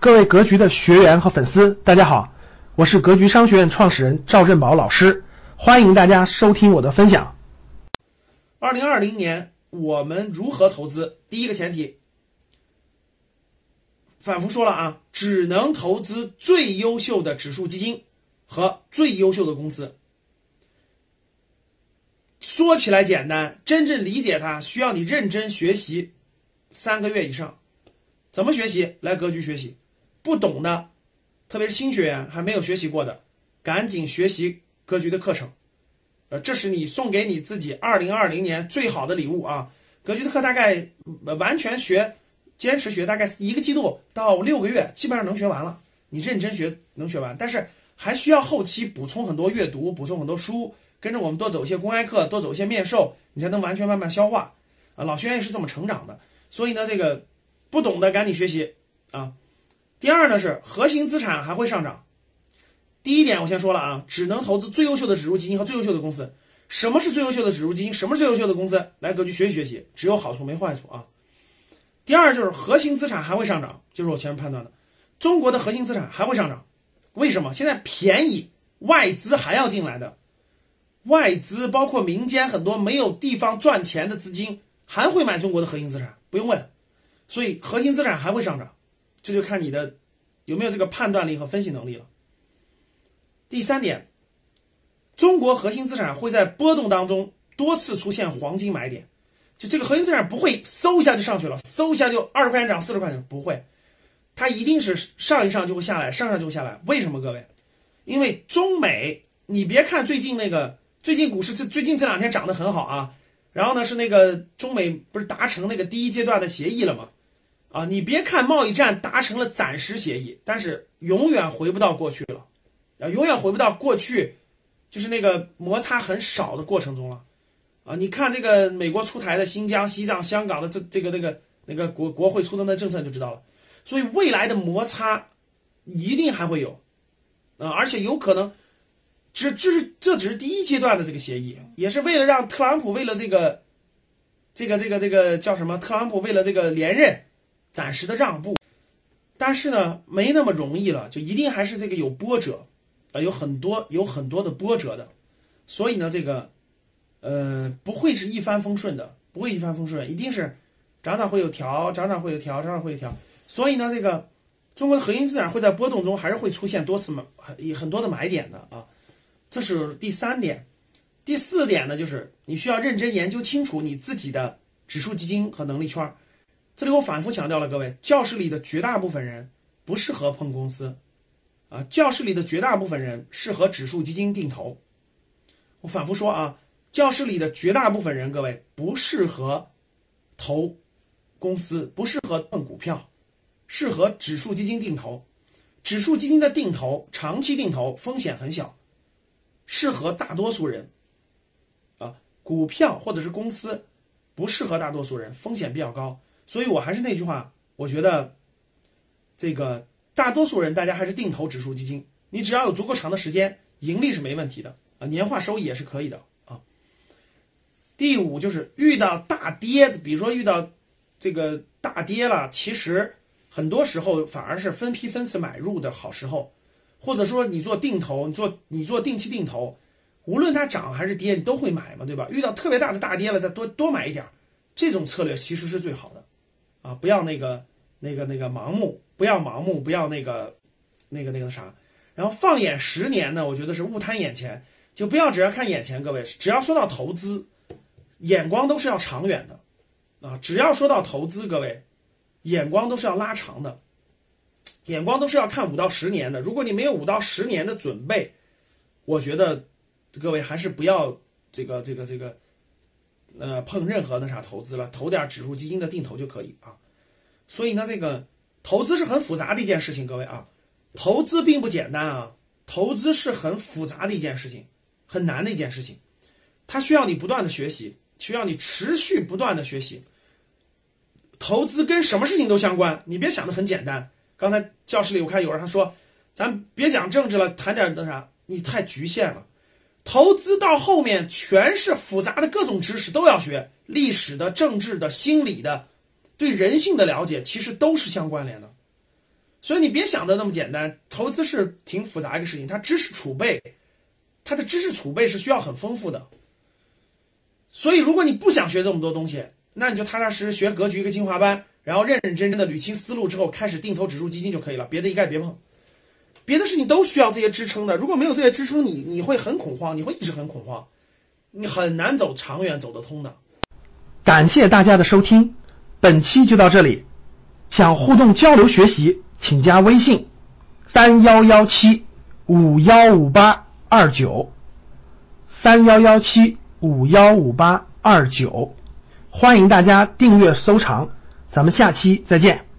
各位格局的学员和粉丝，大家好，我是格局商学院创始人赵振宝老师，欢迎大家收听我的分享。二零二零年我们如何投资？第一个前提，反复说了啊，只能投资最优秀的指数基金和最优秀的公司。说起来简单，真正理解它需要你认真学习三个月以上。怎么学习？来格局学习。不懂的，特别是新学员还没有学习过的，赶紧学习格局的课程。呃，这是你送给你自己二零二零年最好的礼物啊！格局的课大概完全学，坚持学，大概一个季度到六个月，基本上能学完了。你认真学能学完，但是还需要后期补充很多阅读，补充很多书，跟着我们多走一些公开课，多走一些面授，你才能完全慢慢消化。啊，老学员也是这么成长的。所以呢，这个不懂的赶紧学习啊！第二呢是核心资产还会上涨。第一点我先说了啊，只能投资最优秀的指数基金和最优秀的公司。什么是最优秀的指数基金？什么是最优秀的公司？来格局学习学习，只有好处没坏处啊。第二就是核心资产还会上涨，就是我前面判断的，中国的核心资产还会上涨。为什么？现在便宜，外资还要进来的，外资包括民间很多没有地方赚钱的资金还会买中国的核心资产，不用问，所以核心资产还会上涨。这就看你的有没有这个判断力和分析能力了。第三点，中国核心资产会在波动当中多次出现黄金买点，就这个核心资产不会嗖一下就上去了，嗖一下就二十块钱涨四十块钱，不会，它一定是上一上就会下来，上上就会下来。为什么各位？因为中美，你别看最近那个最近股市这最近这两天涨得很好啊，然后呢是那个中美不是达成那个第一阶段的协议了吗？啊，你别看贸易战达成了暂时协议，但是永远回不到过去了，啊，永远回不到过去，就是那个摩擦很少的过程中了，啊，你看这个美国出台的新疆、西藏、香港的这这个那个那个国国会出的那政策就知道了，所以未来的摩擦一定还会有，啊，而且有可能，这这是这只是第一阶段的这个协议，也是为了让特朗普为了这个，这个这个这个叫什么？特朗普为了这个连任。暂时的让步，但是呢，没那么容易了，就一定还是这个有波折啊，有很多有很多的波折的，所以呢，这个呃不会是一帆风顺的，不会一帆风顺，一定是涨涨会有调，涨涨会有调，涨涨会有调，所以呢，这个中国的核心资产会在波动中还是会出现多次买很很多的买点的啊，这是第三点，第四点呢，就是你需要认真研究清楚你自己的指数基金和能力圈。这里我反复强调了，各位，教室里的绝大部分人不适合碰公司，啊，教室里的绝大部分人适合指数基金定投。我反复说啊，教室里的绝大部分人，各位不适合投公司，不适合碰股票，适合指数基金定投。指数基金的定投，长期定投风险很小，适合大多数人。啊，股票或者是公司不适合大多数人，风险比较高。所以我还是那句话，我觉得这个大多数人大家还是定投指数基金，你只要有足够长的时间，盈利是没问题的啊，年化收益也是可以的啊。第五就是遇到大跌，比如说遇到这个大跌了，其实很多时候反而是分批分次买入的好时候，或者说你做定投，你做你做定期定投，无论它涨还是跌，你都会买嘛，对吧？遇到特别大的大跌了，再多多买一点，这种策略其实是最好的。啊，不要那个、那个、那个盲目，不要盲目，不要那个、那个、那个啥。然后放眼十年呢，我觉得是勿贪眼前，就不要只要看眼前。各位，只要说到投资，眼光都是要长远的啊。只要说到投资，各位，眼光都是要拉长的，眼光都是要看五到十年的。如果你没有五到十年的准备，我觉得各位还是不要这个、这个、这个。呃，碰任何那啥投资了，投点指数基金的定投就可以啊。所以呢，这个投资是很复杂的一件事情，各位啊，投资并不简单啊，投资是很复杂的一件事情，很难的一件事情，它需要你不断的学习，需要你持续不断的学习。投资跟什么事情都相关，你别想的很简单。刚才教室里我看有人他说，咱别讲政治了，谈点那啥，你太局限了。投资到后面全是复杂的各种知识都要学，历史的、政治的、心理的，对人性的了解其实都是相关联的。所以。你别想的那么简单，投资是挺复杂一个事情，它知识储备，它的知识储备是需要很丰富的。所以如果你不想学这么多东西，那你就踏踏实实学格局一个精华班，然后认认真真的捋清思路之后，开始定投指数基金就可以了，别的一概别碰。别的事情都需要这些支撑的，如果没有这些支撑，你你会很恐慌，你会一直很恐慌，你很难走长远走得通的。感谢大家的收听，本期就到这里。想互动交流学习，请加微信三幺幺七五幺五八二九三幺幺七五幺五八二九，欢迎大家订阅收藏，咱们下期再见。